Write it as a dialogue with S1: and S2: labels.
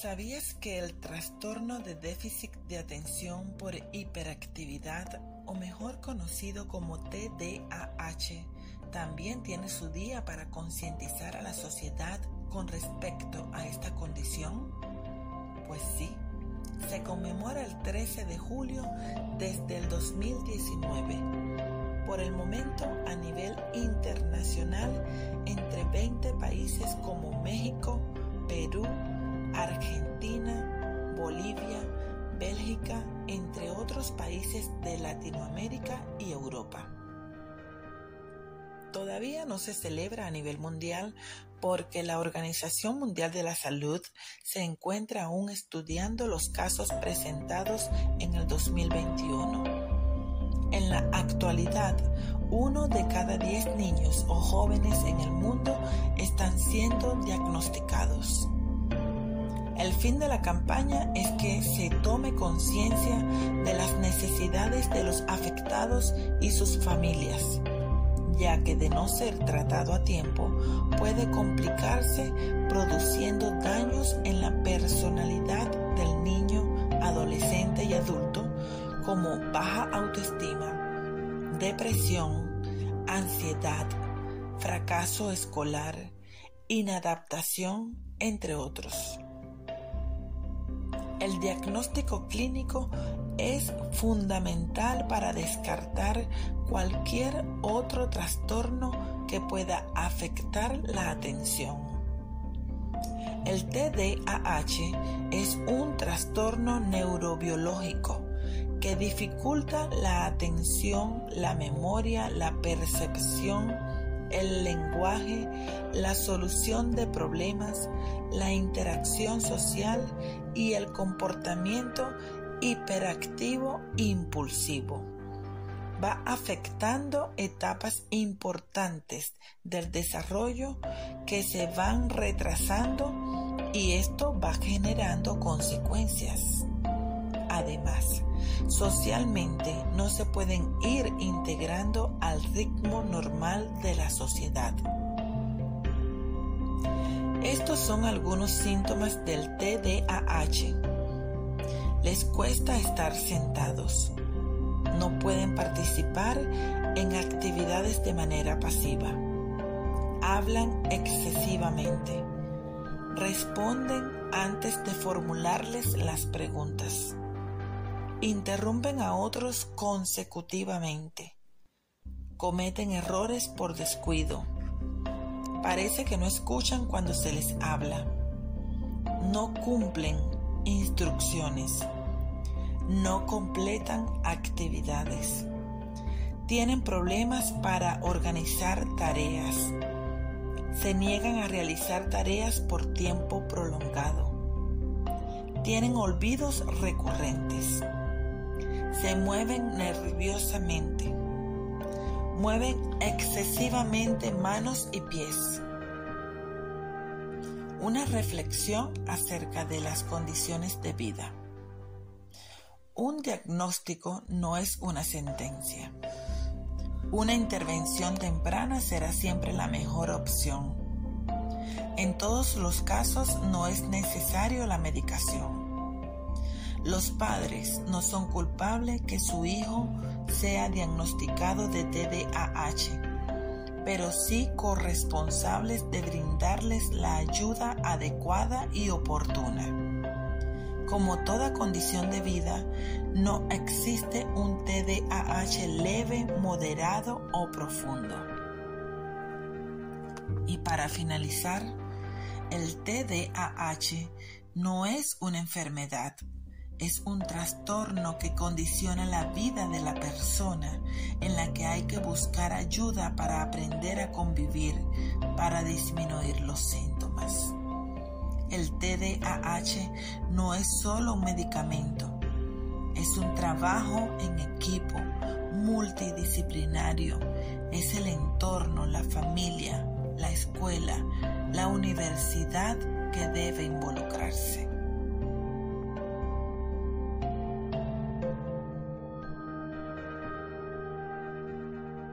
S1: ¿Sabías que el trastorno de déficit de atención por hiperactividad, o mejor conocido como TDAH, también tiene su día para concientizar a la sociedad con respecto a esta condición? Pues sí, se conmemora el 13 de julio desde el 2019. Por el momento, a nivel internacional, entre 20 países como México, Perú, Argentina, Bolivia, Bélgica, entre otros países de Latinoamérica y Europa. Todavía no se celebra a nivel mundial porque la Organización Mundial de la Salud se encuentra aún estudiando los casos presentados en el 2021. En la actualidad, uno de cada diez niños o jóvenes en el mundo están siendo diagnosticados. El fin de la campaña es que se tome conciencia de las necesidades de los afectados y sus familias, ya que de no ser tratado a tiempo puede complicarse produciendo daños en la personalidad del niño, adolescente y adulto, como baja autoestima, depresión, ansiedad, fracaso escolar, inadaptación, entre otros. El diagnóstico clínico es fundamental para descartar cualquier otro trastorno que pueda afectar la atención. El TDAH es un trastorno neurobiológico que dificulta la atención, la memoria, la percepción, el lenguaje, la solución de problemas, la interacción social y el comportamiento hiperactivo impulsivo. Va afectando etapas importantes del desarrollo que se van retrasando y esto va generando consecuencias. Además, socialmente no se pueden ir integrando al ritmo normal de la sociedad. Estos son algunos síntomas del TDAH. Les cuesta estar sentados. No pueden participar en actividades de manera pasiva. Hablan excesivamente. Responden antes de formularles las preguntas. Interrumpen a otros consecutivamente. Cometen errores por descuido Parece que no escuchan cuando se les habla. No cumplen instrucciones. No completan actividades. Tienen problemas para organizar tareas. Se niegan a realizar tareas por tiempo prolongado. Tienen olvidos recurrentes. Se mueven nerviosamente mueven excesivamente manos y pies. Una reflexión acerca de las condiciones de vida. Un diagnóstico no es una sentencia. Una intervención temprana será siempre la mejor opción. En todos los casos no es necesario la medicación. Los padres no son culpables que su hijo sea diagnosticado de TDAH, pero sí corresponsables de brindarles la ayuda adecuada y oportuna. Como toda condición de vida, no existe un TDAH leve, moderado o profundo. Y para finalizar, el TDAH no es una enfermedad, es un trastorno que condiciona la vida de la persona en la que hay que buscar ayuda para aprender a convivir, para disminuir los síntomas. El TDAH no es solo un medicamento, es un trabajo en equipo multidisciplinario, es el entorno, la familia, la escuela, la universidad que debe involucrarse.